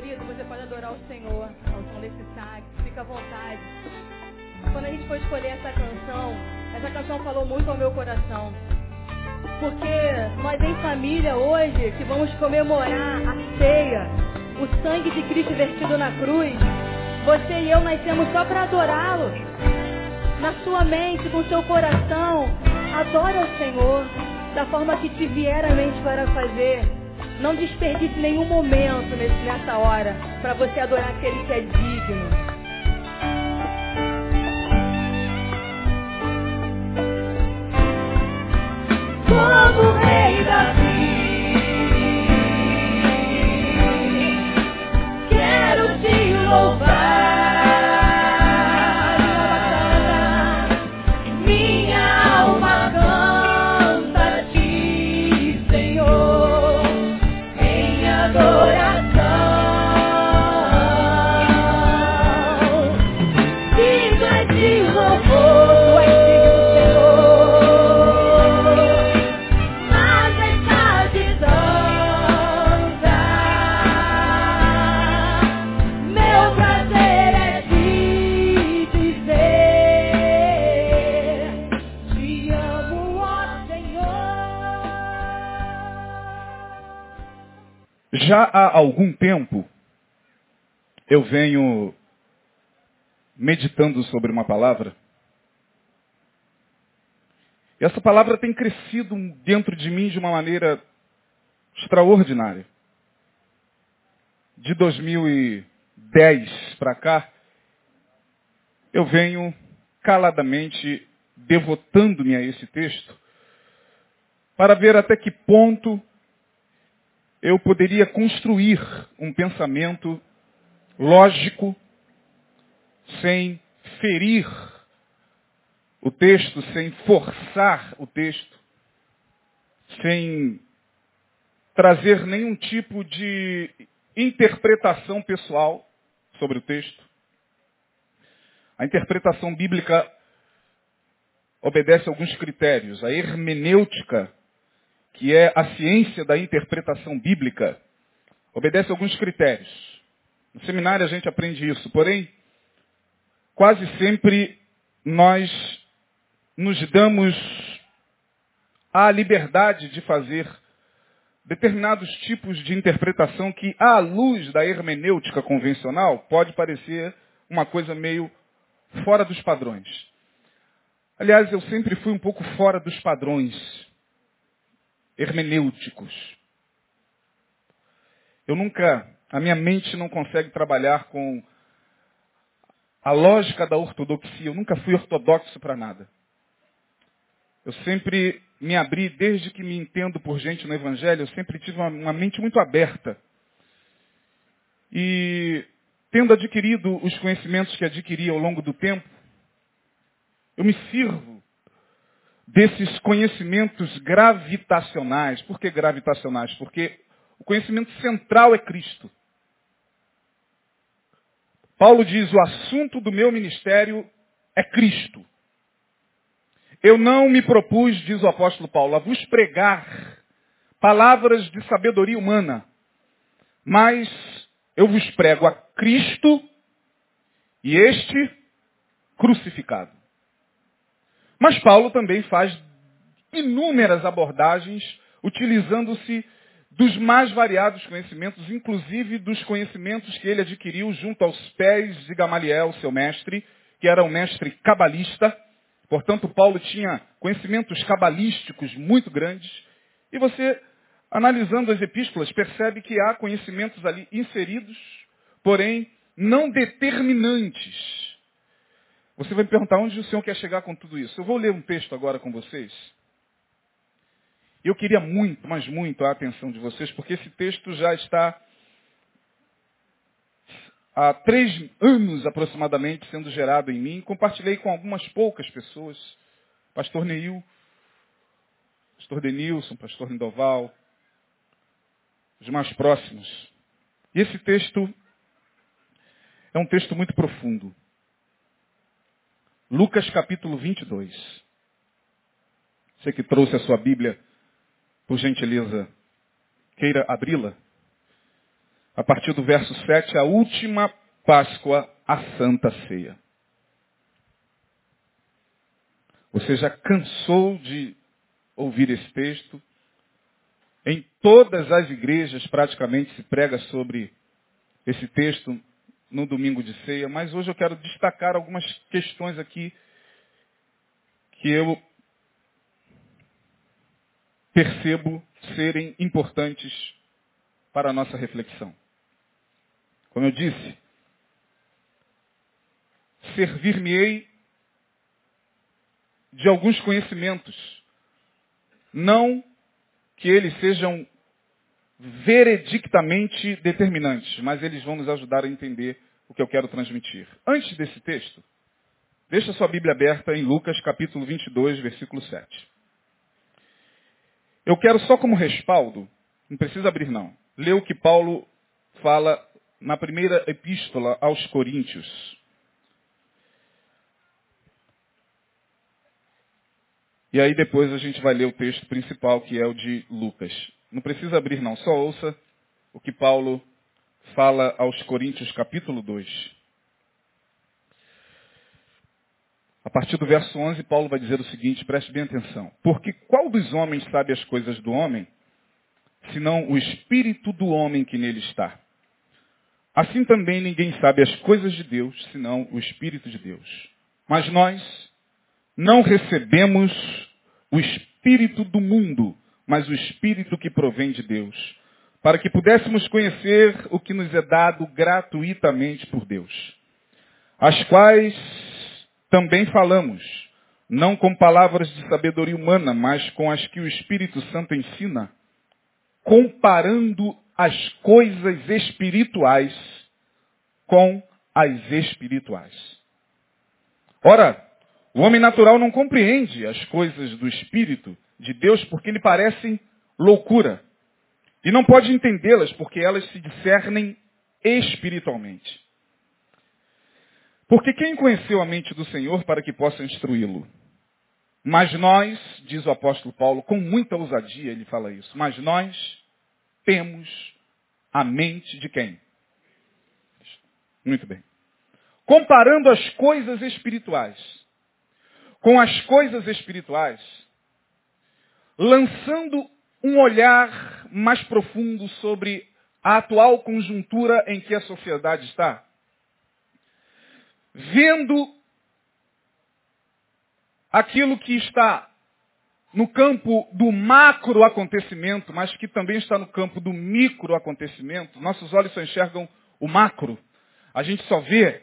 Querido, você pode adorar o Senhor ao som desse sax, fica à vontade. Quando a gente foi escolher essa canção, essa canção falou muito ao meu coração. Porque nós em família hoje, que vamos comemorar a ceia, o sangue de Cristo vertido na cruz, você e eu nascemos só para adorá-lo. Na sua mente, com seu coração, adora o Senhor da forma que te vier a mente para fazer. Não desperdice nenhum momento nessa hora para você adorar aquele que é digno. Algum tempo, eu venho meditando sobre uma palavra. E essa palavra tem crescido dentro de mim de uma maneira extraordinária. De 2010 para cá, eu venho caladamente devotando-me a esse texto para ver até que ponto eu poderia construir um pensamento lógico, sem ferir o texto, sem forçar o texto, sem trazer nenhum tipo de interpretação pessoal sobre o texto. A interpretação bíblica obedece a alguns critérios. A hermenêutica que é a ciência da interpretação bíblica, obedece a alguns critérios. No seminário a gente aprende isso, porém, quase sempre nós nos damos a liberdade de fazer determinados tipos de interpretação que, à luz da hermenêutica convencional, pode parecer uma coisa meio fora dos padrões. Aliás, eu sempre fui um pouco fora dos padrões hermenêuticos. Eu nunca, a minha mente não consegue trabalhar com a lógica da ortodoxia. Eu nunca fui ortodoxo para nada. Eu sempre me abri, desde que me entendo por gente no Evangelho, eu sempre tive uma, uma mente muito aberta. E tendo adquirido os conhecimentos que adquiri ao longo do tempo, eu me sirvo desses conhecimentos gravitacionais. Por que gravitacionais? Porque o conhecimento central é Cristo. Paulo diz: o assunto do meu ministério é Cristo. Eu não me propus, diz o apóstolo Paulo, a vos pregar palavras de sabedoria humana, mas eu vos prego a Cristo e este crucificado. Mas Paulo também faz inúmeras abordagens utilizando-se dos mais variados conhecimentos, inclusive dos conhecimentos que ele adquiriu junto aos pés de Gamaliel, seu mestre, que era um mestre cabalista. Portanto, Paulo tinha conhecimentos cabalísticos muito grandes. E você, analisando as epístolas, percebe que há conhecimentos ali inseridos, porém não determinantes. Você vai me perguntar onde o Senhor quer chegar com tudo isso. Eu vou ler um texto agora com vocês. Eu queria muito, mas muito a atenção de vocês, porque esse texto já está há três anos aproximadamente sendo gerado em mim. Compartilhei com algumas poucas pessoas. Pastor Neil, Pastor Denilson, Pastor Lindoval, os mais próximos. E esse texto é um texto muito profundo. Lucas capítulo 22. Você que trouxe a sua Bíblia, por gentileza, queira abri-la. a partir do verso 7, a última Páscoa, a Santa Ceia. Você já cansou de ouvir esse texto? Em todas as igrejas praticamente se prega sobre esse texto no domingo de ceia, mas hoje eu quero destacar algumas questões aqui que eu percebo serem importantes para a nossa reflexão. Como eu disse, servir-me-ei de alguns conhecimentos, não que eles sejam veredictamente determinantes, mas eles vão nos ajudar a entender o que eu quero transmitir. Antes desse texto, deixa sua Bíblia aberta em Lucas capítulo 22, versículo 7. Eu quero só como respaldo, não precisa abrir não, ler o que Paulo fala na primeira epístola aos Coríntios. E aí depois a gente vai ler o texto principal, que é o de Lucas. Não precisa abrir não, só ouça o que Paulo fala aos Coríntios capítulo 2. A partir do verso 11, Paulo vai dizer o seguinte, preste bem atenção. Porque qual dos homens sabe as coisas do homem, senão o espírito do homem que nele está? Assim também ninguém sabe as coisas de Deus, senão o espírito de Deus. Mas nós não recebemos o espírito do mundo, mas o espírito que provém de Deus, para que pudéssemos conhecer o que nos é dado gratuitamente por Deus, as quais também falamos, não com palavras de sabedoria humana, mas com as que o Espírito Santo ensina, comparando as coisas espirituais com as espirituais. Ora, o homem natural não compreende as coisas do Espírito de Deus porque lhe parecem loucura. E não pode entendê-las porque elas se discernem espiritualmente. Porque quem conheceu a mente do Senhor para que possa instruí-lo? Mas nós, diz o apóstolo Paulo, com muita ousadia ele fala isso, mas nós temos a mente de quem? Muito bem. Comparando as coisas espirituais com as coisas espirituais, lançando um olhar mais profundo sobre a atual conjuntura em que a sociedade está, vendo aquilo que está no campo do macro acontecimento, mas que também está no campo do micro acontecimento, nossos olhos só enxergam o macro. A gente só vê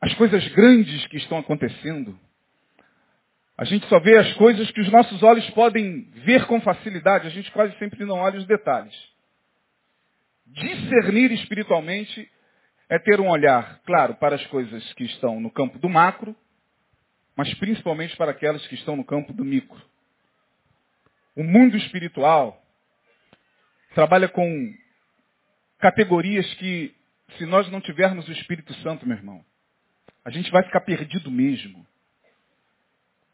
as coisas grandes que estão acontecendo. A gente só vê as coisas que os nossos olhos podem ver com facilidade. A gente quase sempre não olha os detalhes. Discernir espiritualmente é ter um olhar, claro, para as coisas que estão no campo do macro, mas principalmente para aquelas que estão no campo do micro. O mundo espiritual trabalha com categorias que, se nós não tivermos o Espírito Santo, meu irmão, a gente vai ficar perdido mesmo.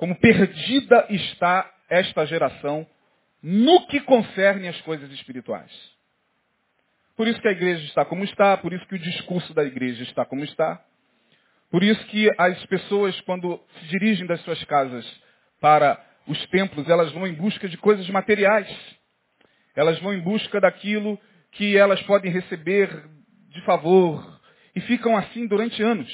Como perdida está esta geração no que concerne as coisas espirituais. Por isso que a igreja está como está, por isso que o discurso da igreja está como está. Por isso que as pessoas, quando se dirigem das suas casas para os templos, elas vão em busca de coisas materiais. Elas vão em busca daquilo que elas podem receber de favor. E ficam assim durante anos.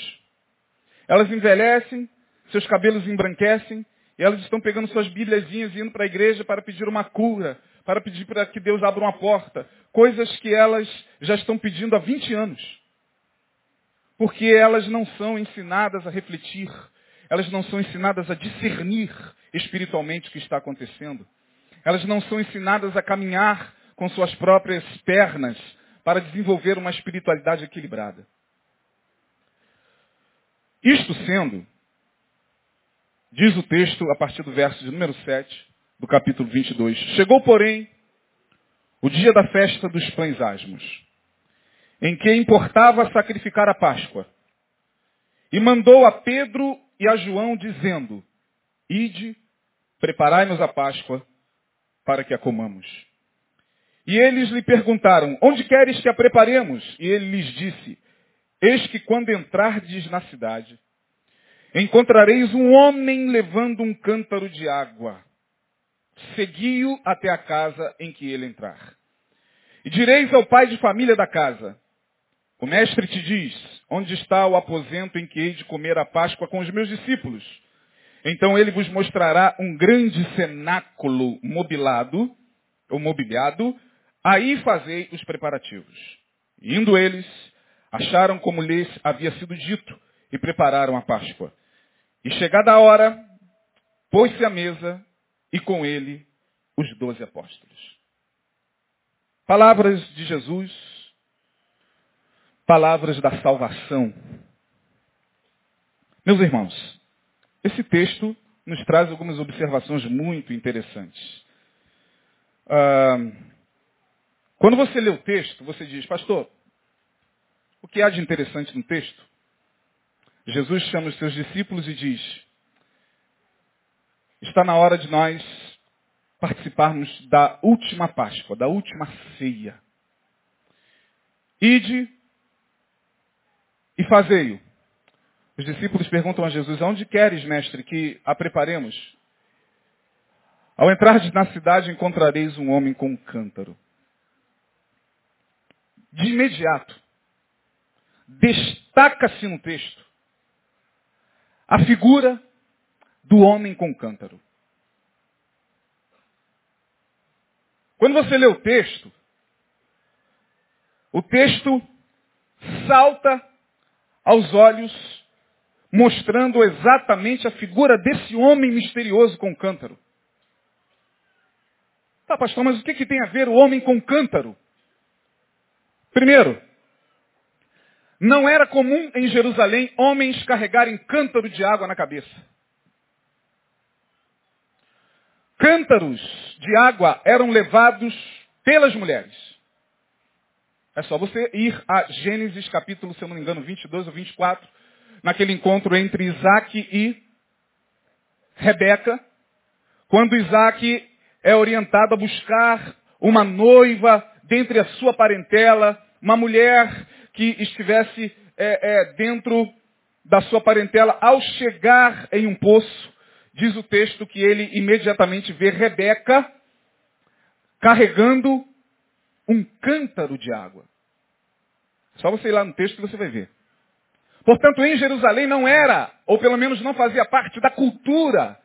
Elas envelhecem, seus cabelos embranquecem, e elas estão pegando suas bíbliazinhas e indo para a igreja para pedir uma cura, para pedir para que Deus abra uma porta. Coisas que elas já estão pedindo há 20 anos. Porque elas não são ensinadas a refletir, elas não são ensinadas a discernir espiritualmente o que está acontecendo. Elas não são ensinadas a caminhar com suas próprias pernas para desenvolver uma espiritualidade equilibrada. Isto sendo, diz o texto a partir do verso de número 7 do capítulo 22. Chegou, porém, o dia da festa dos pães asmos, em que importava sacrificar a Páscoa. E mandou a Pedro e a João, dizendo, Ide, preparai-nos a Páscoa, para que a comamos. E eles lhe perguntaram, onde queres que a preparemos? E ele lhes disse, eis que quando entrardes na cidade, encontrareis um homem levando um cântaro de água. Segui-o até a casa em que ele entrar. E direis ao pai de família da casa, o mestre te diz, onde está o aposento em que hei de comer a Páscoa com os meus discípulos? Então ele vos mostrará um grande cenáculo mobilado, ou mobiliado, aí fazei os preparativos. Indo eles, acharam como lhes havia sido dito, e prepararam a Páscoa. E chegada a hora, pôs-se à mesa, e com ele os doze apóstolos. Palavras de Jesus palavras da salvação. Meus irmãos, esse texto nos traz algumas observações muito interessantes. Ah, quando você lê o texto, você diz, pastor, o que há de interessante no texto? Jesus chama os seus discípulos e diz, está na hora de nós participarmos da última Páscoa, da última ceia. Ide e fazei-o. Os discípulos perguntam a Jesus, aonde queres, mestre, que a preparemos? Ao entrar na cidade encontrareis um homem com um cântaro. De imediato, destaca-se no texto a figura do homem com cântaro. Quando você lê o texto, o texto salta aos olhos, mostrando exatamente a figura desse homem misterioso com cântaro. Tá, pastor, mas o que, que tem a ver o homem com cântaro? Primeiro, não era comum em Jerusalém homens carregarem cântaro de água na cabeça. Cântaros de água eram levados pelas mulheres. É só você ir a Gênesis capítulo, se eu não me engano, 22 ou 24, naquele encontro entre Isaac e Rebeca, quando Isaac é orientado a buscar uma noiva dentre a sua parentela, uma mulher que estivesse é, é, dentro da sua parentela, ao chegar em um poço, diz o texto que ele imediatamente vê Rebeca carregando um cântaro de água. Só você ir lá no texto que você vai ver. Portanto, em Jerusalém não era, ou pelo menos não fazia parte da cultura,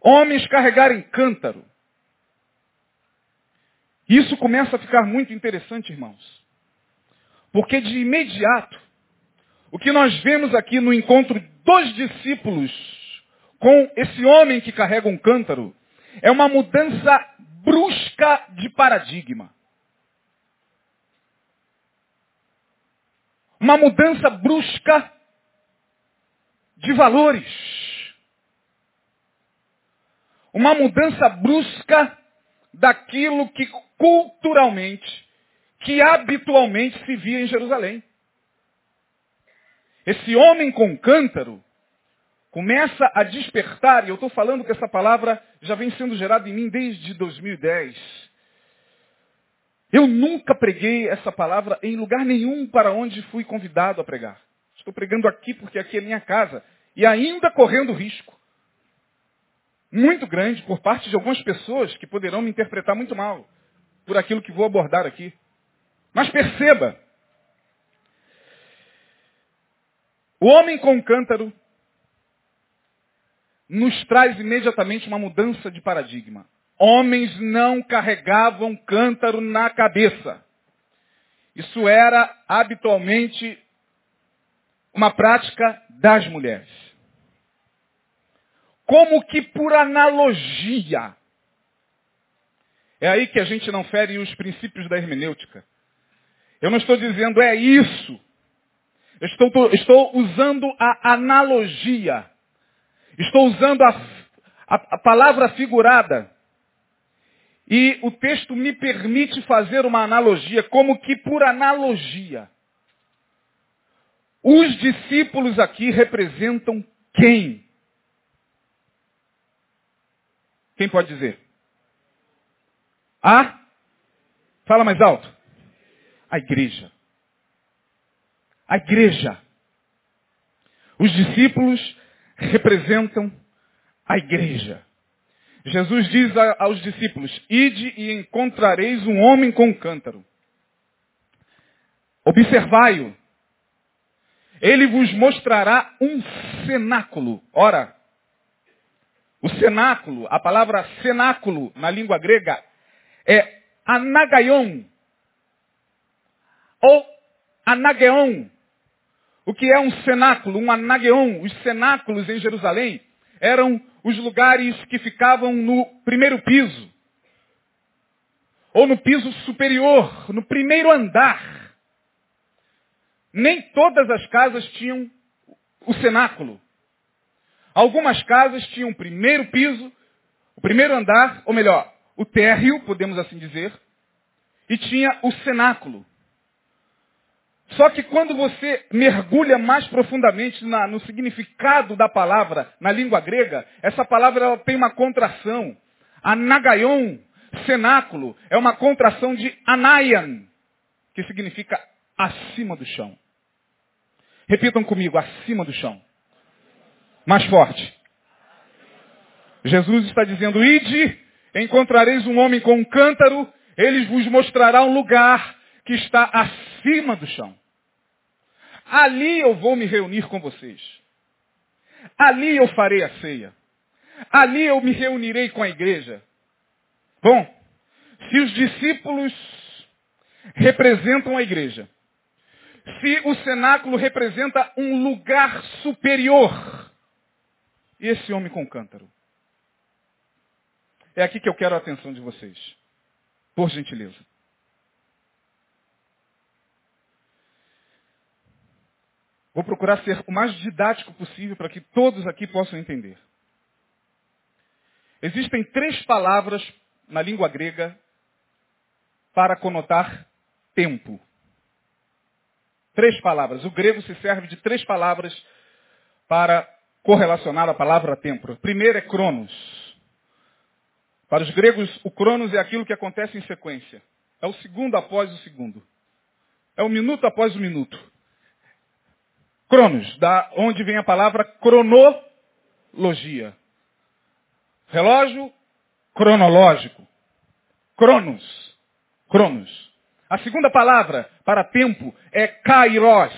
homens carregarem cântaro. Isso começa a ficar muito interessante, irmãos. Porque de imediato, o que nós vemos aqui no encontro dos discípulos com esse homem que carrega um cântaro é uma mudança brusca de paradigma. Uma mudança brusca de valores. Uma mudança brusca daquilo que culturalmente, que habitualmente se via em Jerusalém. Esse homem com cântaro começa a despertar, e eu estou falando que essa palavra já vem sendo gerada em mim desde 2010. Eu nunca preguei essa palavra em lugar nenhum para onde fui convidado a pregar. Estou pregando aqui porque aqui é minha casa. E ainda correndo risco. Muito grande por parte de algumas pessoas que poderão me interpretar muito mal por aquilo que vou abordar aqui. Mas perceba, o homem com cântaro nos traz imediatamente uma mudança de paradigma. Homens não carregavam cântaro na cabeça. Isso era habitualmente uma prática das mulheres. Como que por analogia. É aí que a gente não fere os princípios da hermenêutica. Eu não estou dizendo é isso. Eu estou, estou usando a analogia Estou usando a, a, a palavra figurada. E o texto me permite fazer uma analogia, como que por analogia. Os discípulos aqui representam quem? Quem pode dizer? A? Fala mais alto. A igreja. A igreja. Os discípulos representam a igreja. Jesus diz aos discípulos, ide e encontrareis um homem com um cântaro. Observai-o. Ele vos mostrará um cenáculo. Ora, o cenáculo, a palavra cenáculo na língua grega é anagaion ou anageon. O que é um cenáculo, um anageon? Os cenáculos em Jerusalém eram os lugares que ficavam no primeiro piso. Ou no piso superior, no primeiro andar. Nem todas as casas tinham o cenáculo. Algumas casas tinham o primeiro piso, o primeiro andar, ou melhor, o térreo, podemos assim dizer, e tinha o cenáculo. Só que quando você mergulha mais profundamente na, no significado da palavra na língua grega, essa palavra ela tem uma contração. Anagaion, cenáculo, é uma contração de anaian, que significa acima do chão. Repitam comigo, acima do chão. Mais forte. Jesus está dizendo, ide, encontrareis um homem com um cântaro, ele vos mostrará um lugar que está acima do chão. Ali eu vou me reunir com vocês. Ali eu farei a ceia. Ali eu me reunirei com a igreja. Bom, se os discípulos representam a igreja, se o cenáculo representa um lugar superior, esse homem com cântaro? É aqui que eu quero a atenção de vocês. Por gentileza. Vou procurar ser o mais didático possível para que todos aqui possam entender. Existem três palavras na língua grega para conotar tempo. Três palavras. O grego se serve de três palavras para correlacionar a palavra tempo. A primeira é cronos. Para os gregos, o cronos é aquilo que acontece em sequência. É o segundo após o segundo. É o minuto após o minuto. Cronos, da onde vem a palavra cronologia. Relógio cronológico. Cronos. Cronos. A segunda palavra para tempo é kairos.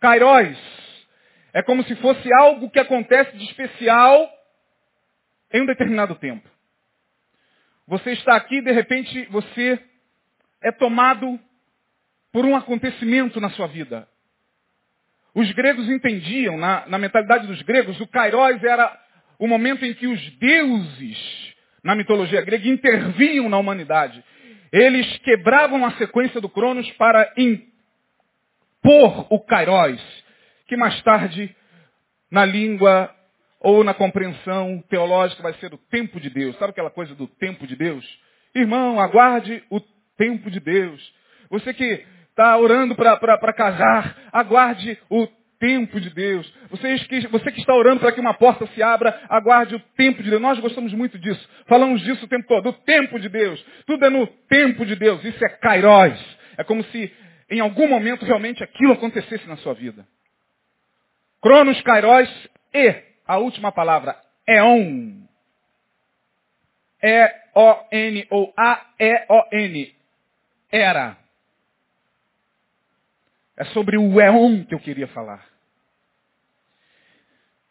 Kairos é como se fosse algo que acontece de especial em um determinado tempo. Você está aqui, de repente, você é tomado por um acontecimento na sua vida. Os gregos entendiam, na, na mentalidade dos gregos, o Kairos era o momento em que os deuses, na mitologia grega, intervinham na humanidade. Eles quebravam a sequência do Cronos para impor o Kairos, que mais tarde, na língua ou na compreensão teológica, vai ser o tempo de Deus. Sabe aquela coisa do tempo de Deus? Irmão, aguarde o tempo de Deus. Você que está orando para casar, aguarde o tempo de Deus. Você que, você que está orando para que uma porta se abra, aguarde o tempo de Deus. Nós gostamos muito disso. Falamos disso o tempo todo. O tempo de Deus. Tudo é no tempo de Deus. Isso é kairos. É como se em algum momento realmente aquilo acontecesse na sua vida. Cronos, kairos e a última palavra, eon. E-O-N ou A-E-O-N. Era. É sobre o éon que eu queria falar.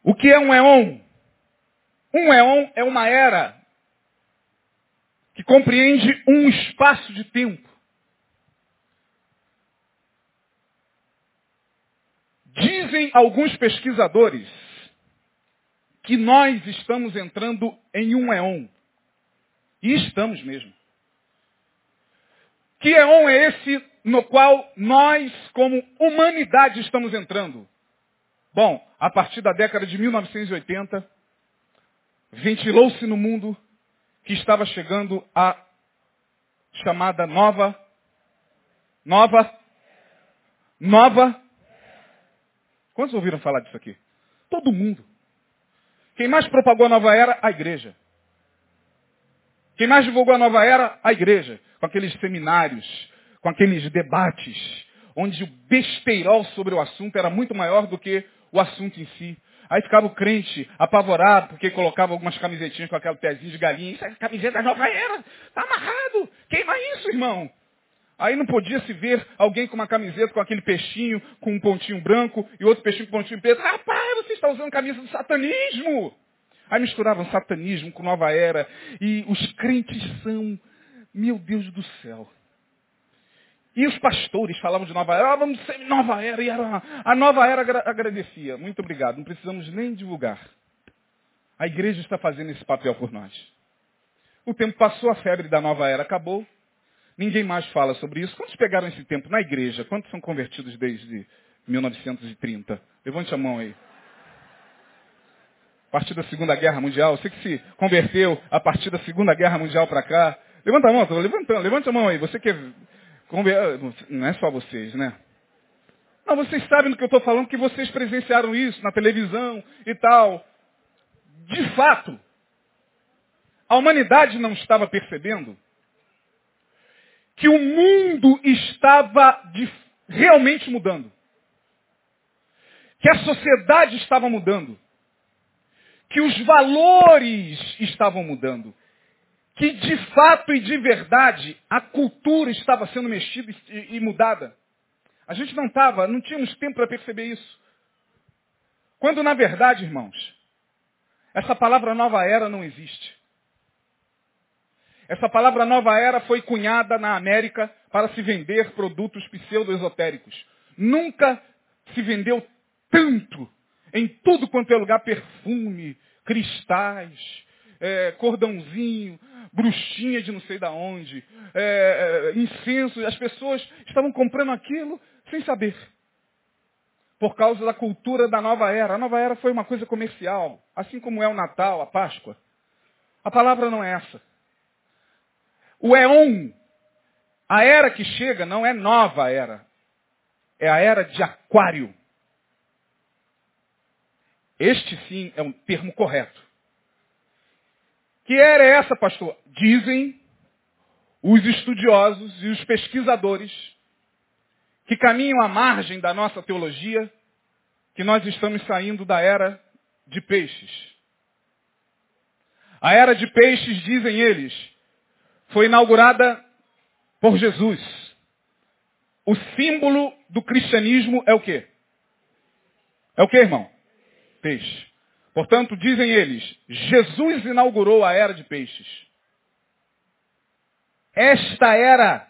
O que é um éon? Um éon é uma era que compreende um espaço de tempo. Dizem alguns pesquisadores que nós estamos entrando em um éon. E estamos mesmo. Que éon é esse no qual nós, como humanidade, estamos entrando? Bom, a partir da década de 1980, ventilou-se no mundo que estava chegando a chamada nova, nova, nova. Quantos ouviram falar disso aqui? Todo mundo. Quem mais propagou a nova era? A igreja. Quem mais divulgou a nova era? A igreja, com aqueles seminários, com aqueles debates, onde o besteirol sobre o assunto era muito maior do que o assunto em si. Aí ficava o crente apavorado, porque colocava algumas camisetinhas com aquele pezinho de galinha. Isso é camiseta nova era. Está amarrado. Queima isso, irmão. Aí não podia se ver alguém com uma camiseta com aquele peixinho, com um pontinho branco, e outro peixinho com um pontinho preto. Rapaz, você está usando camisa do satanismo. Aí misturavam satanismo com nova era. E os crentes são, meu Deus do céu. E os pastores falavam de nova era, ah, vamos ser nova era, e era, a nova era agradecia. Muito obrigado, não precisamos nem divulgar. A igreja está fazendo esse papel por nós. O tempo passou, a febre da nova era acabou. Ninguém mais fala sobre isso. Quantos pegaram esse tempo na igreja? Quantos são convertidos desde 1930? Levante a mão aí. A partir da Segunda Guerra Mundial, você que se converteu a partir da Segunda Guerra Mundial para cá. Levanta a mão, estou levantando, levante a mão aí. Você que é não é só vocês, né? Não, vocês sabem do que eu estou falando, que vocês presenciaram isso na televisão e tal. De fato, a humanidade não estava percebendo que o mundo estava de, realmente mudando. Que a sociedade estava mudando. Que os valores estavam mudando que de fato e de verdade a cultura estava sendo mexida e, mudada. A gente não estava, não tínhamos tempo para perceber isso. Quando na verdade, irmãos, essa palavra nova era não existe. Essa palavra nova era foi cunhada na América para se vender produtos pseudo-esotéricos. Nunca se vendeu tanto em tudo quanto é lugar perfume, cristais, é, cordãozinho, bruxinha de não sei da onde, é, é, incenso. As pessoas estavam comprando aquilo sem saber. Por causa da cultura da nova era. A nova era foi uma coisa comercial, assim como é o Natal, a Páscoa. A palavra não é essa. O Eon, a era que chega, não é nova era. É a era de aquário. Este sim é um termo correto. Que era essa, pastor? Dizem os estudiosos e os pesquisadores que caminham à margem da nossa teologia que nós estamos saindo da era de peixes. A era de peixes, dizem eles, foi inaugurada por Jesus. O símbolo do cristianismo é o quê? É o quê, irmão? Peixe. Portanto, dizem eles, Jesus inaugurou a era de peixes. Esta era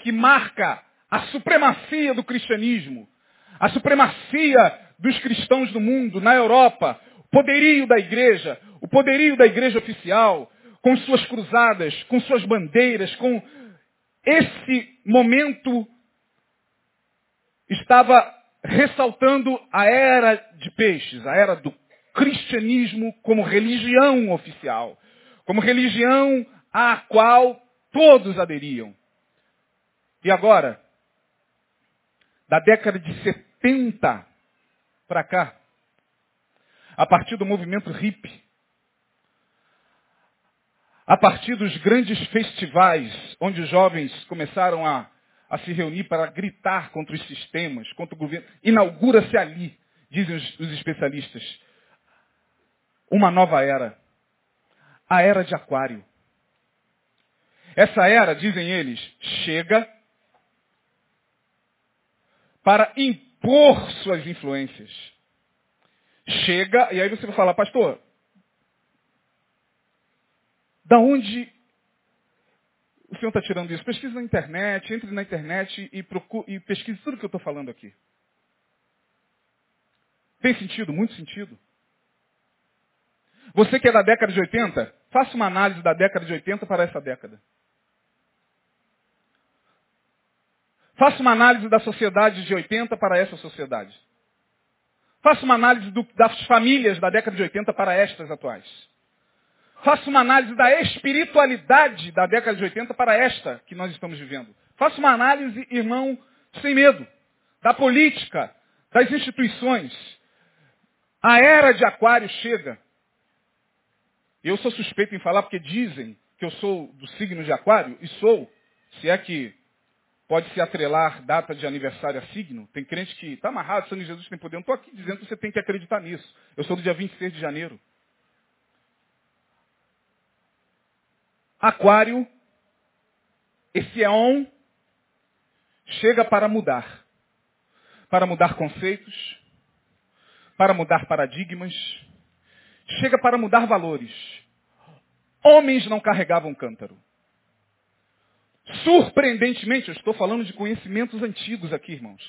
que marca a supremacia do cristianismo, a supremacia dos cristãos do mundo, na Europa, o poderio da igreja, o poderio da igreja oficial, com suas cruzadas, com suas bandeiras, com esse momento estava ressaltando a era de peixes, a era do cristianismo como religião oficial, como religião à qual todos aderiam. E agora, da década de 70 para cá, a partir do movimento hippie, a partir dos grandes festivais onde os jovens começaram a, a se reunir para gritar contra os sistemas, contra o governo, inaugura-se ali, dizem os, os especialistas, uma nova era. A era de Aquário. Essa era, dizem eles, chega para impor suas influências. Chega, e aí você vai falar, pastor, da onde o senhor está tirando isso? Pesquise na internet, entre na internet e, procure, e pesquise tudo que eu estou falando aqui. Tem sentido? Muito sentido. Você que é da década de 80, faça uma análise da década de 80 para essa década. Faça uma análise da sociedade de 80 para essa sociedade. Faça uma análise do, das famílias da década de 80 para estas atuais. Faça uma análise da espiritualidade da década de 80 para esta que nós estamos vivendo. Faça uma análise, irmão, sem medo, da política, das instituições. A era de aquário chega. Eu sou suspeito em falar porque dizem que eu sou do signo de aquário, e sou, se é que pode se atrelar data de aniversário a signo. Tem crente que está amarrado, Sangue Jesus tem poder. Eu não estou aqui dizendo que você tem que acreditar nisso. Eu sou do dia 26 de janeiro. Aquário, esse éon chega para mudar. Para mudar conceitos, para mudar paradigmas, chega para mudar valores. Homens não carregavam cântaro. Surpreendentemente, eu estou falando de conhecimentos antigos aqui, irmãos.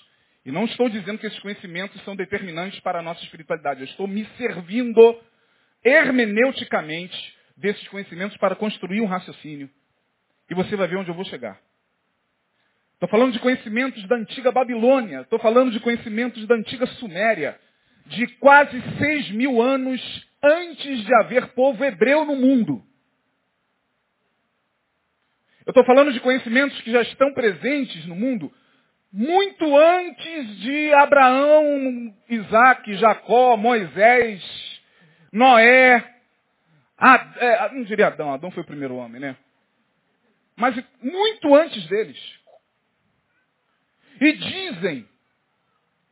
E não estou dizendo que esses conhecimentos são determinantes para a nossa espiritualidade. Eu estou me servindo hermeneuticamente desses conhecimentos para construir um raciocínio. E você vai ver onde eu vou chegar. Estou falando de conhecimentos da antiga Babilônia. Estou falando de conhecimentos da antiga Suméria. De quase seis mil anos antes de haver povo hebreu no mundo. Eu estou falando de conhecimentos que já estão presentes no mundo muito antes de Abraão, Isaac, Jacó, Moisés, Noé. Ah, é, não diria Adão, Adão foi o primeiro homem, né? Mas muito antes deles. E dizem,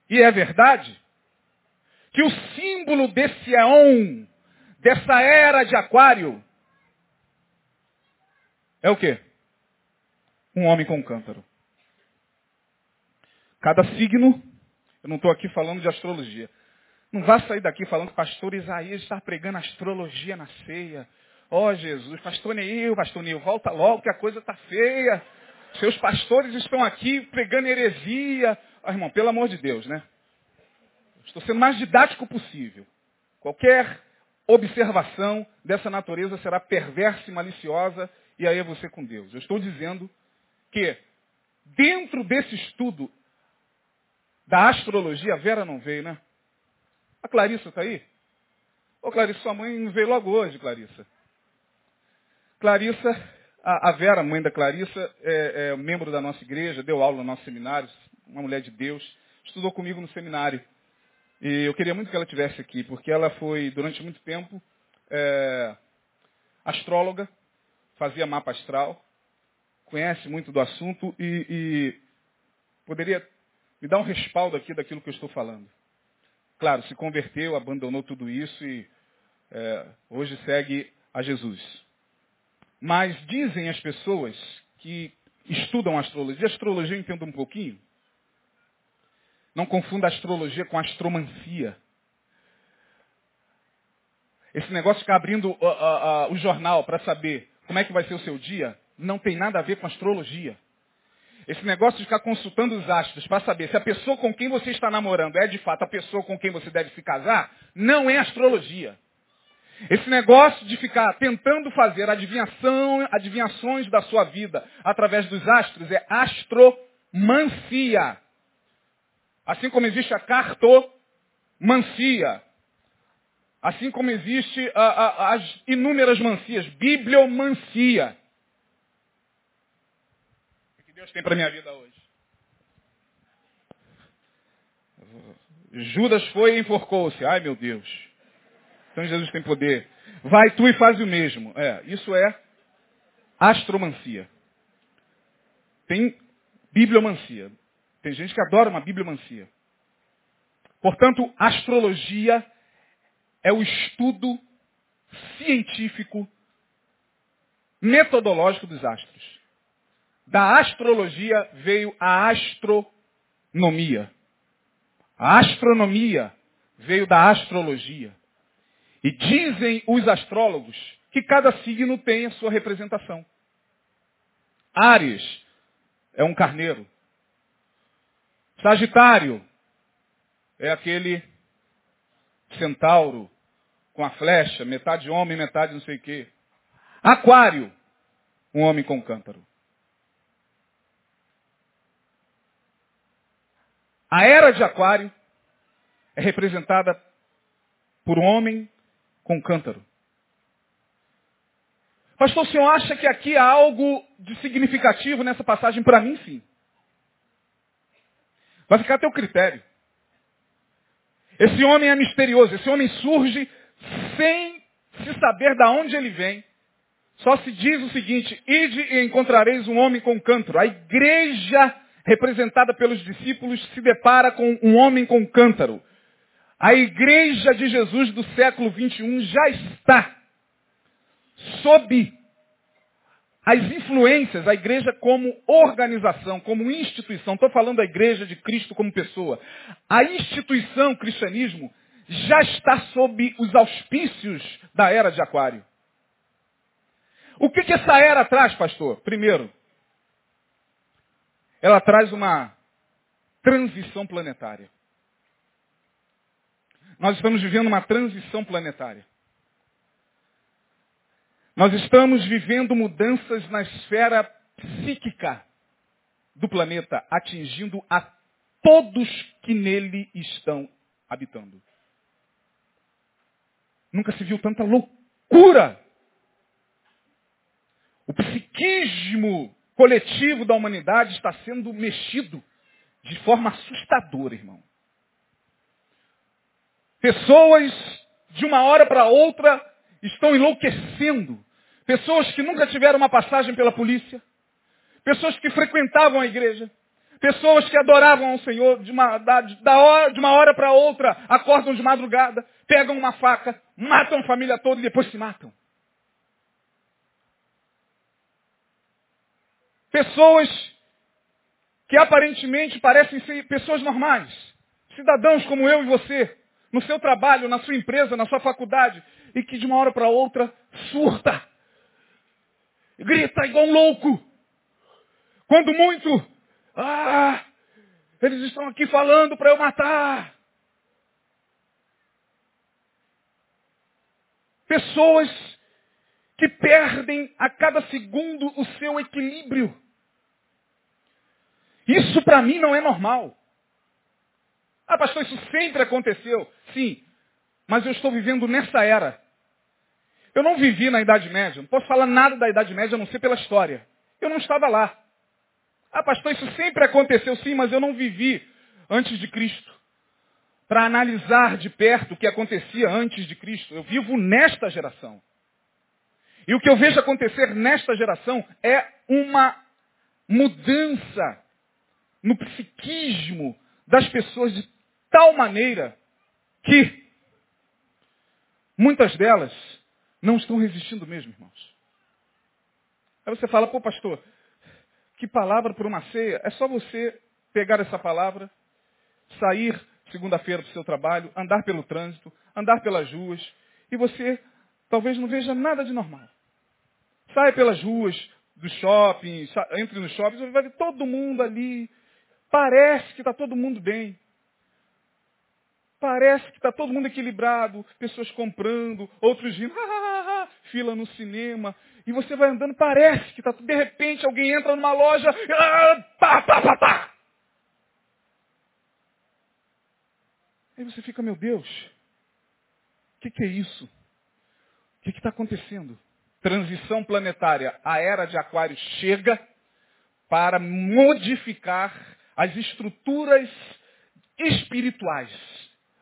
e é verdade, que o símbolo desse éon, dessa era de aquário, é o quê? um homem com um cântaro. Cada signo, eu não estou aqui falando de astrologia. Não vá sair daqui falando que pastor Isaías está pregando astrologia na ceia. Ó oh, Jesus, pastor Neil, pastor Neil, volta logo que a coisa está feia. Seus pastores estão aqui pregando heresia. Oh, irmão, pelo amor de Deus, né? Estou sendo mais didático possível. Qualquer observação dessa natureza será perversa e maliciosa, e aí é você com Deus. Eu estou dizendo que dentro desse estudo da astrologia, a Vera não veio, né? A Clarissa está aí? Ô Clarissa, sua mãe veio logo hoje, Clarissa. Clarissa, a, a Vera, mãe da Clarissa, é, é membro da nossa igreja, deu aula no nosso seminário, uma mulher de Deus, estudou comigo no seminário. E eu queria muito que ela estivesse aqui, porque ela foi, durante muito tempo, é, astróloga, fazia mapa astral, conhece muito do assunto e, e poderia me dar um respaldo aqui daquilo que eu estou falando. Claro, se converteu, abandonou tudo isso e é, hoje segue a Jesus. Mas dizem as pessoas que estudam astrologia, astrologia eu entendo um pouquinho. Não confunda astrologia com astromancia. Esse negócio de ficar abrindo uh, uh, uh, o jornal para saber como é que vai ser o seu dia, não tem nada a ver com astrologia. Esse negócio de ficar consultando os astros para saber se a pessoa com quem você está namorando é de fato a pessoa com quem você deve se casar, não é astrologia. Esse negócio de ficar tentando fazer adivinhação, adivinhações da sua vida através dos astros é astromancia. Assim como existe a cartomancia. Assim como existe a, a, as inúmeras mancias, bibliomancia. Deus tem para minha vida hoje? Judas foi e enforcou-se. Ai, meu Deus. Então Jesus tem poder. Vai tu e faz o mesmo. É, isso é astromancia. Tem bibliomancia. Tem gente que adora uma bibliomancia. Portanto, astrologia é o estudo científico, metodológico dos astros. Da astrologia veio a astronomia. A astronomia veio da astrologia. E dizem os astrólogos que cada signo tem a sua representação. Ares é um carneiro. Sagitário é aquele centauro com a flecha, metade homem, metade não sei o quê. Aquário, um homem com cântaro. A era de Aquário é representada por um homem com cântaro. Pastor, o senhor acha que aqui há algo de significativo nessa passagem? Para mim, sim. Vai ficar a teu critério. Esse homem é misterioso. Esse homem surge sem se saber de onde ele vem. Só se diz o seguinte, ide e encontrareis um homem com cântaro. A igreja representada pelos discípulos se depara com um homem com cântaro. A igreja de Jesus do século 21 já está sob as influências, a igreja como organização, como instituição. Estou falando da igreja de Cristo como pessoa. A instituição cristianismo já está sob os auspícios da era de Aquário. O que, que essa era traz, pastor? Primeiro, ela traz uma transição planetária. Nós estamos vivendo uma transição planetária. Nós estamos vivendo mudanças na esfera psíquica do planeta, atingindo a todos que nele estão habitando. Nunca se viu tanta loucura. O psiquismo coletivo da humanidade está sendo mexido de forma assustadora, irmão. Pessoas, de uma hora para outra, estão enlouquecendo. Pessoas que nunca tiveram uma passagem pela polícia. Pessoas que frequentavam a igreja. Pessoas que adoravam ao Senhor de uma, da, da hora, de uma hora para outra, acordam de madrugada, pegam uma faca, matam a família toda e depois se matam. Pessoas que aparentemente parecem ser pessoas normais, cidadãos como eu e você, no seu trabalho, na sua empresa, na sua faculdade, e que de uma hora para outra surta, grita igual um louco. Quando muito, ah, eles estão aqui falando para eu matar. Pessoas que perdem a cada segundo o seu equilíbrio. Isso para mim não é normal. Ah, pastor, isso sempre aconteceu. Sim, mas eu estou vivendo nessa era. Eu não vivi na Idade Média. Não posso falar nada da Idade Média a não ser pela história. Eu não estava lá. Ah, pastor, isso sempre aconteceu. Sim, mas eu não vivi antes de Cristo. Para analisar de perto o que acontecia antes de Cristo. Eu vivo nesta geração. E o que eu vejo acontecer nesta geração é uma mudança no psiquismo das pessoas de tal maneira que muitas delas não estão resistindo mesmo, irmãos. Aí você fala, pô pastor, que palavra para uma ceia? É só você pegar essa palavra, sair segunda-feira para o seu trabalho, andar pelo trânsito, andar pelas ruas, e você talvez não veja nada de normal. Saia pelas ruas do shopping, entre nos shoppings, vai ver todo mundo ali. Parece que está todo mundo bem. Parece que está todo mundo equilibrado, pessoas comprando, outros rindo, fila no cinema. E você vai andando, parece que está De repente alguém entra numa loja, ah, pá, pá, pá, pá. Aí você fica, meu Deus, o que, que, é isso? O que está acontecendo? Transição planetária. A era de Aquário chega para modificar as estruturas espirituais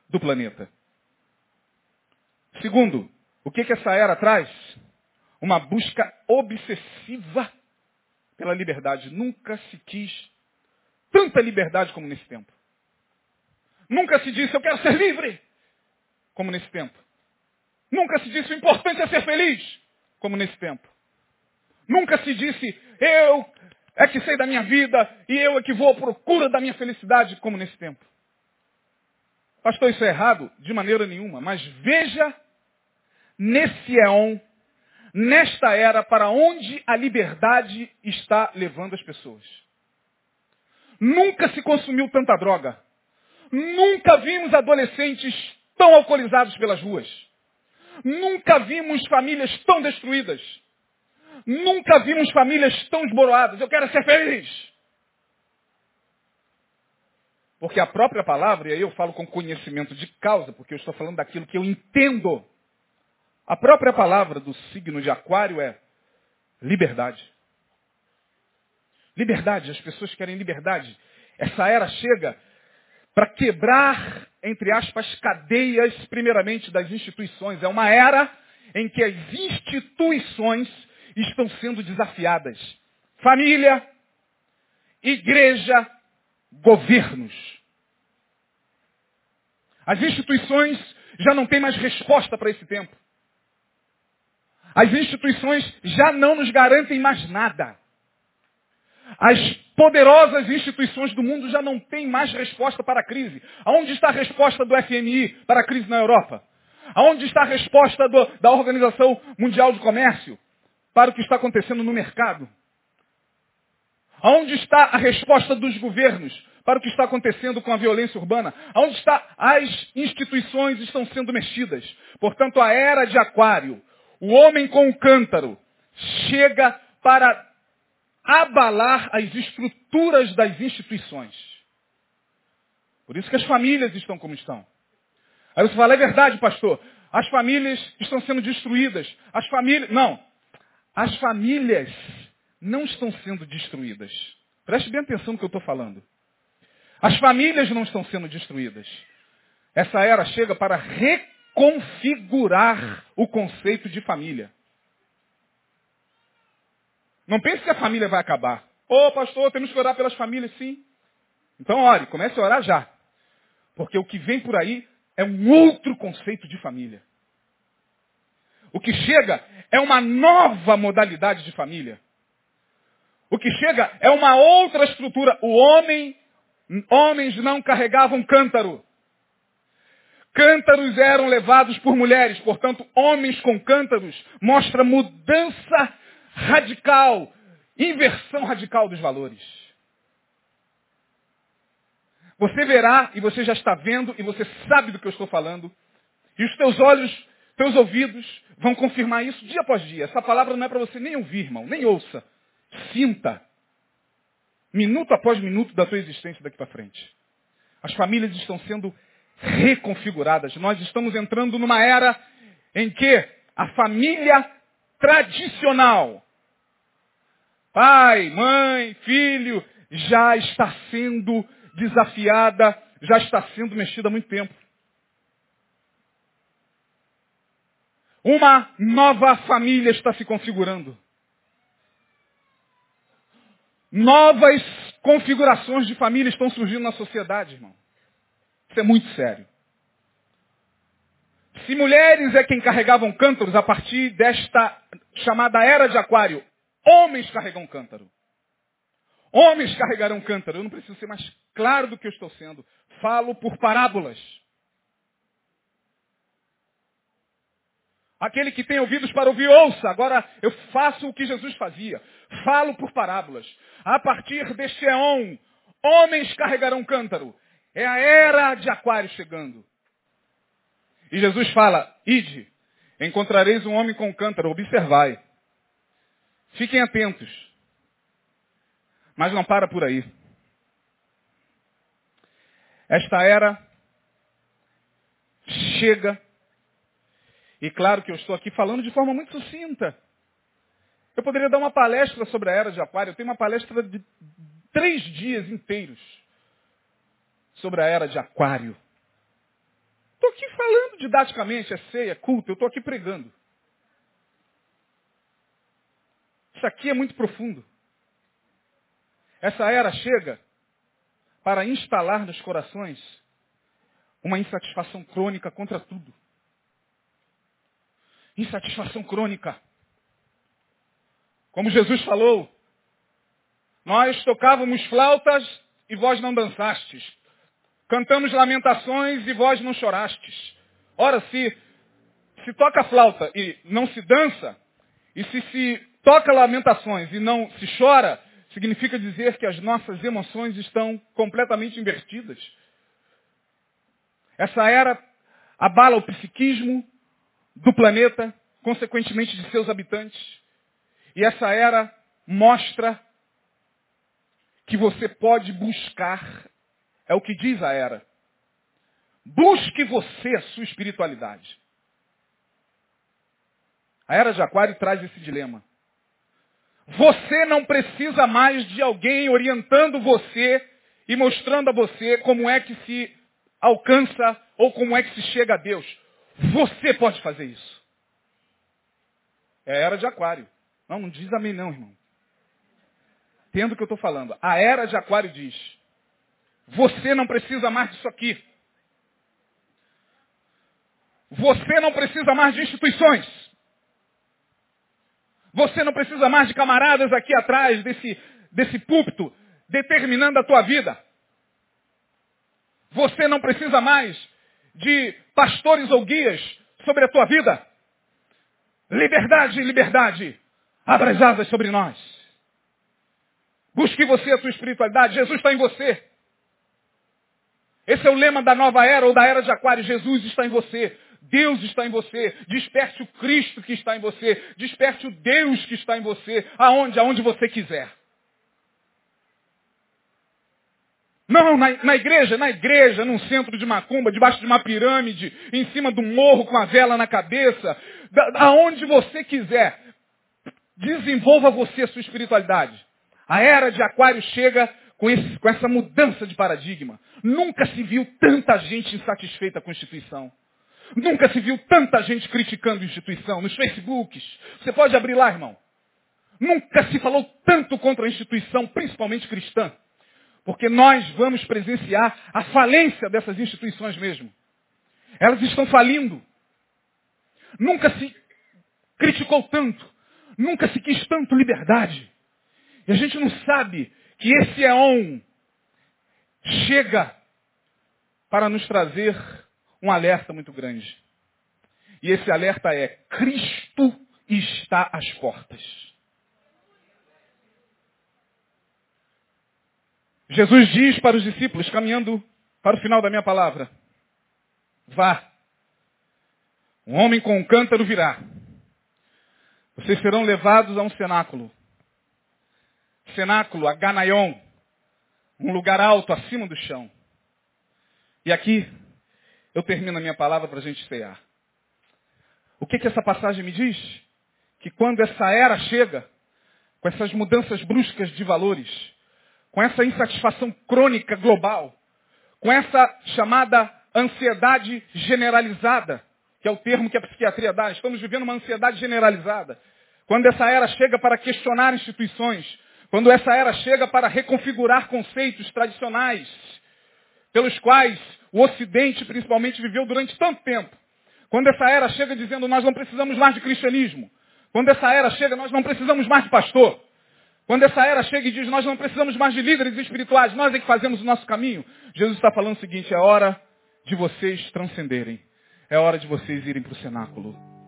do planeta. Segundo, o que, que essa era traz? Uma busca obsessiva pela liberdade. Nunca se quis tanta liberdade como nesse tempo. Nunca se disse, eu quero ser livre, como nesse tempo. Nunca se disse, o importante é ser feliz, como nesse tempo. Nunca se disse, eu é que sei da minha vida e eu é que vou à procura da minha felicidade, como nesse tempo. Pastor, isso é errado? De maneira nenhuma. Mas veja nesse éon, nesta era, para onde a liberdade está levando as pessoas. Nunca se consumiu tanta droga. Nunca vimos adolescentes tão alcoolizados pelas ruas. Nunca vimos famílias tão destruídas. Nunca vimos famílias tão esboroadas. Eu quero ser feliz. Porque a própria palavra, e aí eu falo com conhecimento de causa, porque eu estou falando daquilo que eu entendo. A própria palavra do signo de aquário é liberdade. Liberdade, as pessoas querem liberdade. Essa era chega para quebrar, entre aspas, cadeias, primeiramente, das instituições. É uma era em que as instituições estão sendo desafiadas. Família, igreja, governos. As instituições já não têm mais resposta para esse tempo. As instituições já não nos garantem mais nada. As poderosas instituições do mundo já não têm mais resposta para a crise. Aonde está a resposta do FMI para a crise na Europa? Aonde está a resposta do, da Organização Mundial de Comércio para o que está acontecendo no mercado? Aonde está a resposta dos governos para o que está acontecendo com a violência urbana? Aonde está as instituições estão sendo mexidas? Portanto, a era de aquário, o homem com o cântaro, chega para abalar as estruturas das instituições. Por isso que as famílias estão como estão. Aí você fala, é verdade, pastor. As famílias estão sendo destruídas. As famílias. Não. As famílias não estão sendo destruídas. Preste bem atenção no que eu estou falando. As famílias não estão sendo destruídas. Essa era chega para reconfigurar o conceito de família. Não pense que a família vai acabar. Ô oh, pastor, temos que orar pelas famílias, sim. Então ore, comece a orar já. Porque o que vem por aí é um outro conceito de família. O que chega é uma nova modalidade de família. O que chega é uma outra estrutura. O homem, homens não carregavam cântaro. Cântaros eram levados por mulheres, portanto, homens com cântaros mostra mudança radical, inversão radical dos valores. Você verá, e você já está vendo, e você sabe do que eu estou falando, e os teus olhos, teus ouvidos vão confirmar isso dia após dia. Essa palavra não é para você nem ouvir, irmão, nem ouça. Sinta. Minuto após minuto da tua existência daqui para frente. As famílias estão sendo reconfiguradas. Nós estamos entrando numa era em que a família tradicional, pai, mãe, filho, já está sendo desafiada, já está sendo mexida há muito tempo. Uma nova família está se configurando. Novas configurações de família estão surgindo na sociedade, irmão. Isso é muito sério. Se mulheres é quem carregavam cântaros a partir desta chamada era de aquário, homens carregam cântaro. Homens carregarão cântaro. Eu não preciso ser mais claro do que eu estou sendo. Falo por parábolas. Aquele que tem ouvidos para ouvir, ouça. Agora eu faço o que Jesus fazia. Falo por parábolas. A partir deste éon, homens carregarão cântaro. É a era de aquário chegando. E Jesus fala, ide, encontrareis um homem com cântaro, observai. Fiquem atentos. Mas não para por aí. Esta era chega, e claro que eu estou aqui falando de forma muito sucinta. Eu poderia dar uma palestra sobre a era de Aquário. Eu tenho uma palestra de três dias inteiros sobre a era de Aquário. Estou aqui falando didaticamente, é ceia, é culto, eu estou aqui pregando. Isso aqui é muito profundo. Essa era chega para instalar nos corações uma insatisfação crônica contra tudo. Insatisfação crônica. Como Jesus falou, nós tocávamos flautas e vós não dançastes. Cantamos lamentações e vós não chorastes. Ora, se se toca flauta e não se dança, e se se toca lamentações e não se chora, significa dizer que as nossas emoções estão completamente invertidas. Essa era abala o psiquismo do planeta, consequentemente de seus habitantes. E essa era mostra que você pode buscar, é o que diz a era. Busque você a sua espiritualidade. A era de Aquário traz esse dilema. Você não precisa mais de alguém orientando você e mostrando a você como é que se alcança ou como é que se chega a Deus. Você pode fazer isso. É a era de Aquário. Não, não diz amém não, irmão. Entendo o que eu estou falando. A era de aquário diz, você não precisa mais disso aqui. Você não precisa mais de instituições. Você não precisa mais de camaradas aqui atrás desse, desse púlpito determinando a tua vida. Você não precisa mais de pastores ou guias sobre a tua vida. Liberdade, liberdade. Abra as asas sobre nós. Busque você a tua espiritualidade. Jesus está em você. Esse é o lema da nova era ou da era de aquário. Jesus está em você. Deus está em você. Desperte o Cristo que está em você. Desperte o Deus que está em você. Aonde? Aonde você quiser. Não, na, na, igreja, na igreja, num centro de macumba, debaixo de uma pirâmide, em cima de um morro com a vela na cabeça, da, aonde você quiser. Desenvolva você a sua espiritualidade. A era de aquário chega com, esse, com essa mudança de paradigma. Nunca se viu tanta gente insatisfeita com a instituição. Nunca se viu tanta gente criticando a instituição nos Facebooks. Você pode abrir lá, irmão. Nunca se falou tanto contra a instituição, principalmente cristã. Porque nós vamos presenciar a falência dessas instituições mesmo. Elas estão falindo. Nunca se criticou tanto. Nunca se quis tanto liberdade. E a gente não sabe que esse éon chega para nos trazer um alerta muito grande. E esse alerta é: Cristo está às portas. Jesus diz para os discípulos, caminhando para o final da minha palavra, vá. Um homem com um cântaro virá. Vocês serão levados a um cenáculo. Cenáculo, a Ganaion, um lugar alto acima do chão. E aqui eu termino a minha palavra para a gente cear. O que, que essa passagem me diz? Que quando essa era chega, com essas mudanças bruscas de valores, com essa insatisfação crônica global, com essa chamada ansiedade generalizada, que é o termo que a psiquiatria dá. Estamos vivendo uma ansiedade generalizada. Quando essa era chega para questionar instituições, quando essa era chega para reconfigurar conceitos tradicionais, pelos quais o Ocidente principalmente viveu durante tanto tempo. Quando essa era chega dizendo nós não precisamos mais de cristianismo. Quando essa era chega nós não precisamos mais de pastor. Quando essa era chega e diz, nós não precisamos mais de líderes espirituais, nós é que fazemos o nosso caminho. Jesus está falando o seguinte, é hora de vocês transcenderem. É hora de vocês irem para o cenáculo.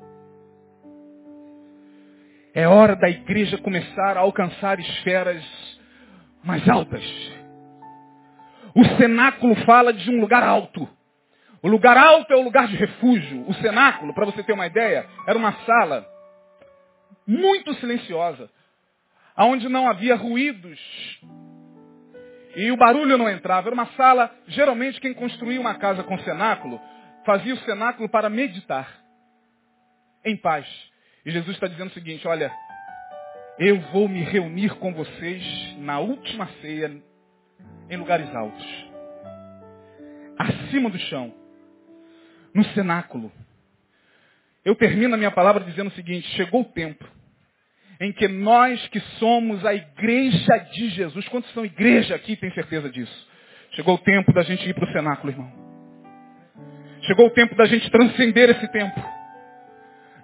É hora da igreja começar a alcançar esferas mais altas. O cenáculo fala de um lugar alto. O lugar alto é o lugar de refúgio. O cenáculo, para você ter uma ideia, era uma sala muito silenciosa onde não havia ruídos. E o barulho não entrava. Era uma sala, geralmente quem construía uma casa com cenáculo, fazia o cenáculo para meditar. Em paz. E Jesus está dizendo o seguinte, olha, eu vou me reunir com vocês na última ceia em lugares altos. Acima do chão. No cenáculo. Eu termino a minha palavra dizendo o seguinte, chegou o tempo em que nós que somos a igreja de Jesus, quantos são igreja aqui tem certeza disso? Chegou o tempo da gente ir para o cenáculo, irmão. Chegou o tempo da gente transcender esse tempo.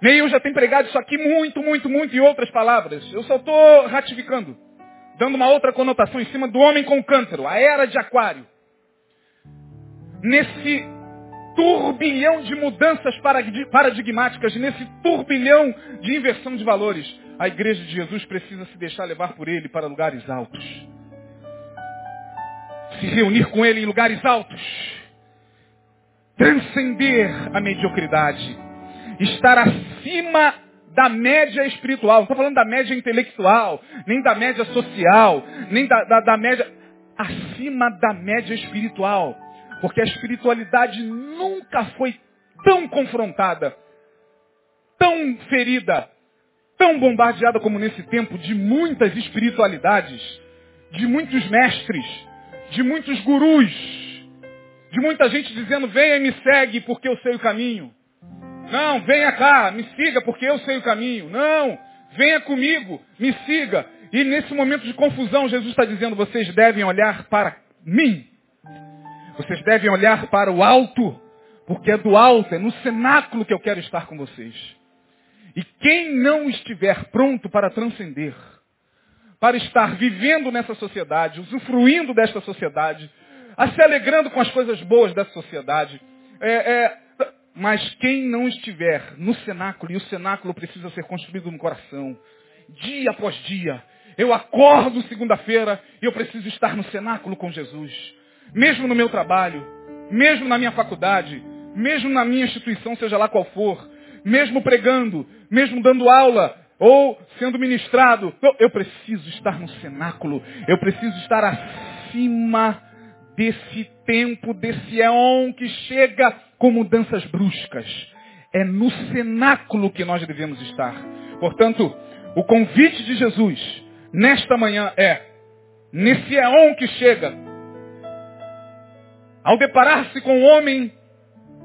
Eu já tenho pregado isso aqui muito, muito, muito em outras palavras. Eu só estou ratificando, dando uma outra conotação em cima do homem com cântaro, a era de aquário. Nesse turbilhão de mudanças paradigmáticas, nesse turbilhão de inversão de valores, a igreja de Jesus precisa se deixar levar por ele para lugares altos. Se reunir com ele em lugares altos. Transcender a mediocridade. Estar acima da média espiritual. Não estou falando da média intelectual, nem da média social, nem da, da, da média. Acima da média espiritual. Porque a espiritualidade nunca foi tão confrontada, tão ferida, tão bombardeada como nesse tempo de muitas espiritualidades, de muitos mestres, de muitos gurus, de muita gente dizendo, venha e me segue porque eu sei o caminho. Não, venha cá, me siga porque eu sei o caminho. Não, venha comigo, me siga. E nesse momento de confusão, Jesus está dizendo, vocês devem olhar para mim. Vocês devem olhar para o alto, porque é do alto, é no cenáculo que eu quero estar com vocês. E quem não estiver pronto para transcender, para estar vivendo nessa sociedade, usufruindo desta sociedade, a se alegrando com as coisas boas dessa sociedade, é, é, mas quem não estiver no cenáculo, e o cenáculo precisa ser construído no coração, dia após dia, eu acordo segunda-feira e eu preciso estar no cenáculo com Jesus. Mesmo no meu trabalho, mesmo na minha faculdade, mesmo na minha instituição, seja lá qual for, mesmo pregando, mesmo dando aula, ou sendo ministrado, eu preciso estar no cenáculo, eu preciso estar acima desse tempo, desse éon que chega com mudanças bruscas. É no cenáculo que nós devemos estar. Portanto, o convite de Jesus nesta manhã é, nesse éon que chega, ao deparar-se com o homem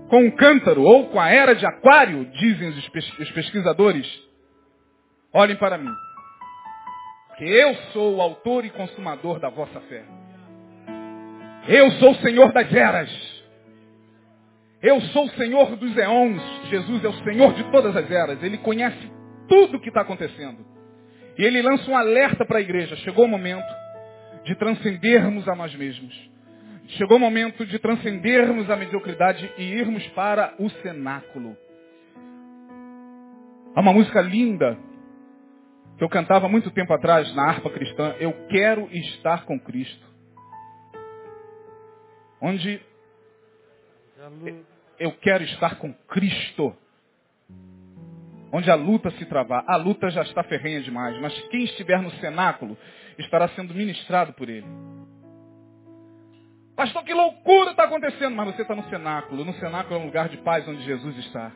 com um cântaro ou com a era de aquário, dizem os pesquisadores, olhem para mim. Que eu sou o autor e consumador da vossa fé. Eu sou o Senhor das eras. Eu sou o Senhor dos eons. Jesus é o Senhor de todas as eras. Ele conhece tudo o que está acontecendo. E ele lança um alerta para a igreja. Chegou o momento de transcendermos a nós mesmos. Chegou o momento de transcendermos a mediocridade e irmos para o cenáculo. Há uma música linda que eu cantava muito tempo atrás na harpa cristã. Eu quero estar com Cristo. Onde eu quero estar com Cristo onde a luta se travar. A luta já está ferrenha demais, mas quem estiver no cenáculo estará sendo ministrado por ele. Pastor, que loucura está acontecendo, mas você está no cenáculo. No cenáculo é um lugar de paz onde Jesus está.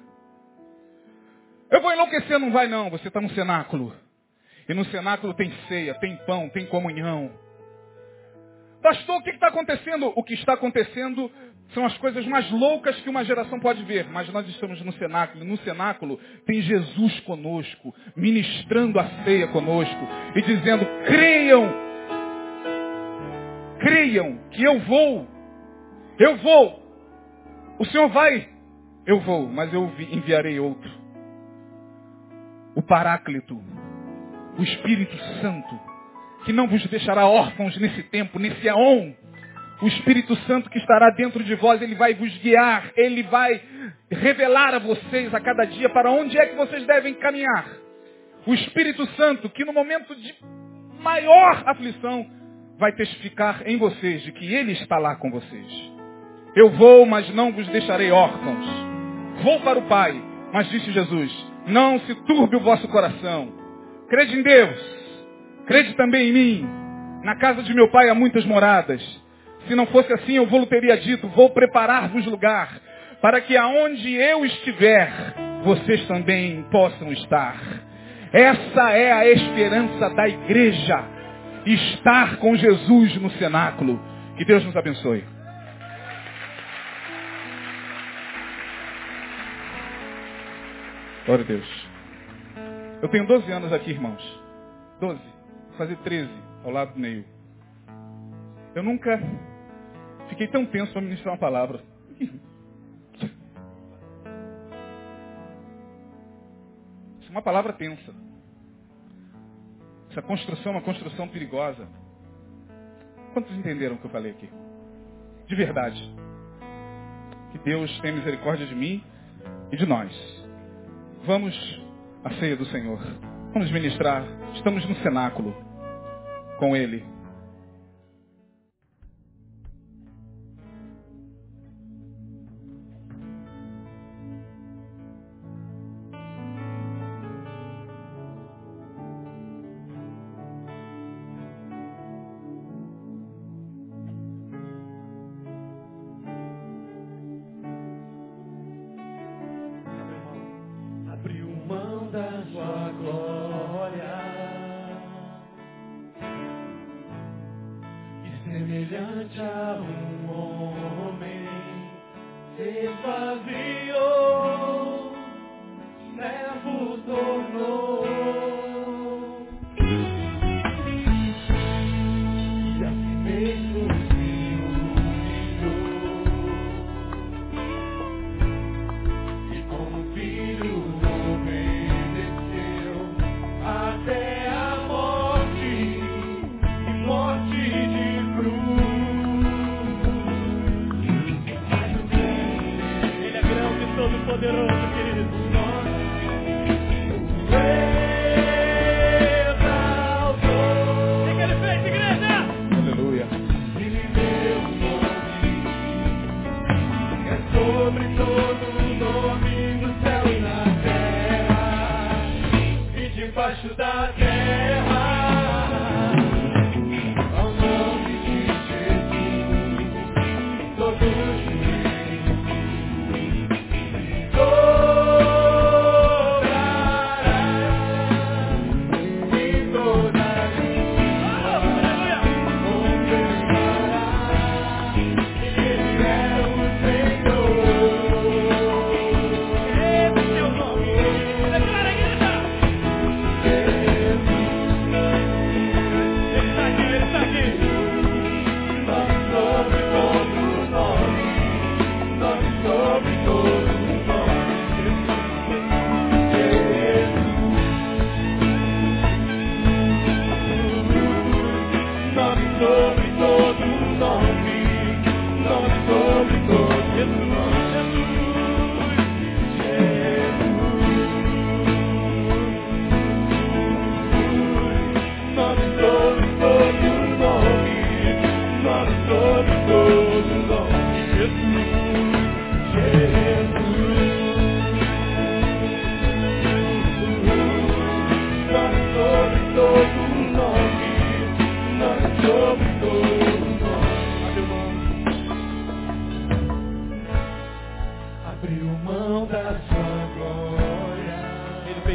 Eu vou enlouquecer, não vai não, você está no cenáculo. E no cenáculo tem ceia, tem pão, tem comunhão. Pastor, o que está acontecendo? O que está acontecendo são as coisas mais loucas que uma geração pode ver. Mas nós estamos no cenáculo. No cenáculo tem Jesus conosco, ministrando a ceia conosco e dizendo, creiam, creiam que eu vou. Eu vou. O Senhor vai. Eu vou, mas eu enviarei outro. O Paráclito, o Espírito Santo, que não vos deixará órfãos nesse tempo, nesse aon o Espírito Santo que estará dentro de vós, ele vai vos guiar, ele vai revelar a vocês a cada dia para onde é que vocês devem caminhar. O Espírito Santo que no momento de maior aflição vai testificar em vocês de que ele está lá com vocês. Eu vou, mas não vos deixarei órfãos. Vou para o Pai, mas disse Jesus, não se turbe o vosso coração. Crede em Deus, crede também em mim. Na casa de meu Pai há muitas moradas. Se não fosse assim, eu vou teria dito, vou preparar-vos lugar, para que aonde eu estiver, vocês também possam estar. Essa é a esperança da igreja, estar com Jesus no cenáculo. Que Deus nos abençoe. Glória a Deus. Eu tenho 12 anos aqui, irmãos. 12. Fazer 13 ao lado do meio. Eu nunca Fiquei tão tenso para ministrar uma palavra. Isso é uma palavra tensa. Essa construção é uma construção perigosa. Quantos entenderam o que eu falei aqui? De verdade. Que Deus tenha misericórdia de mim e de nós. Vamos à ceia do Senhor. Vamos ministrar. Estamos no cenáculo com Ele.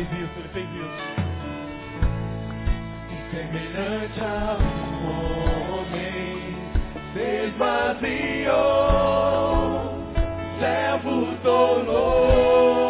fez isso, ele fez isso. Semelhante a um homem desvaziou, servo tornou.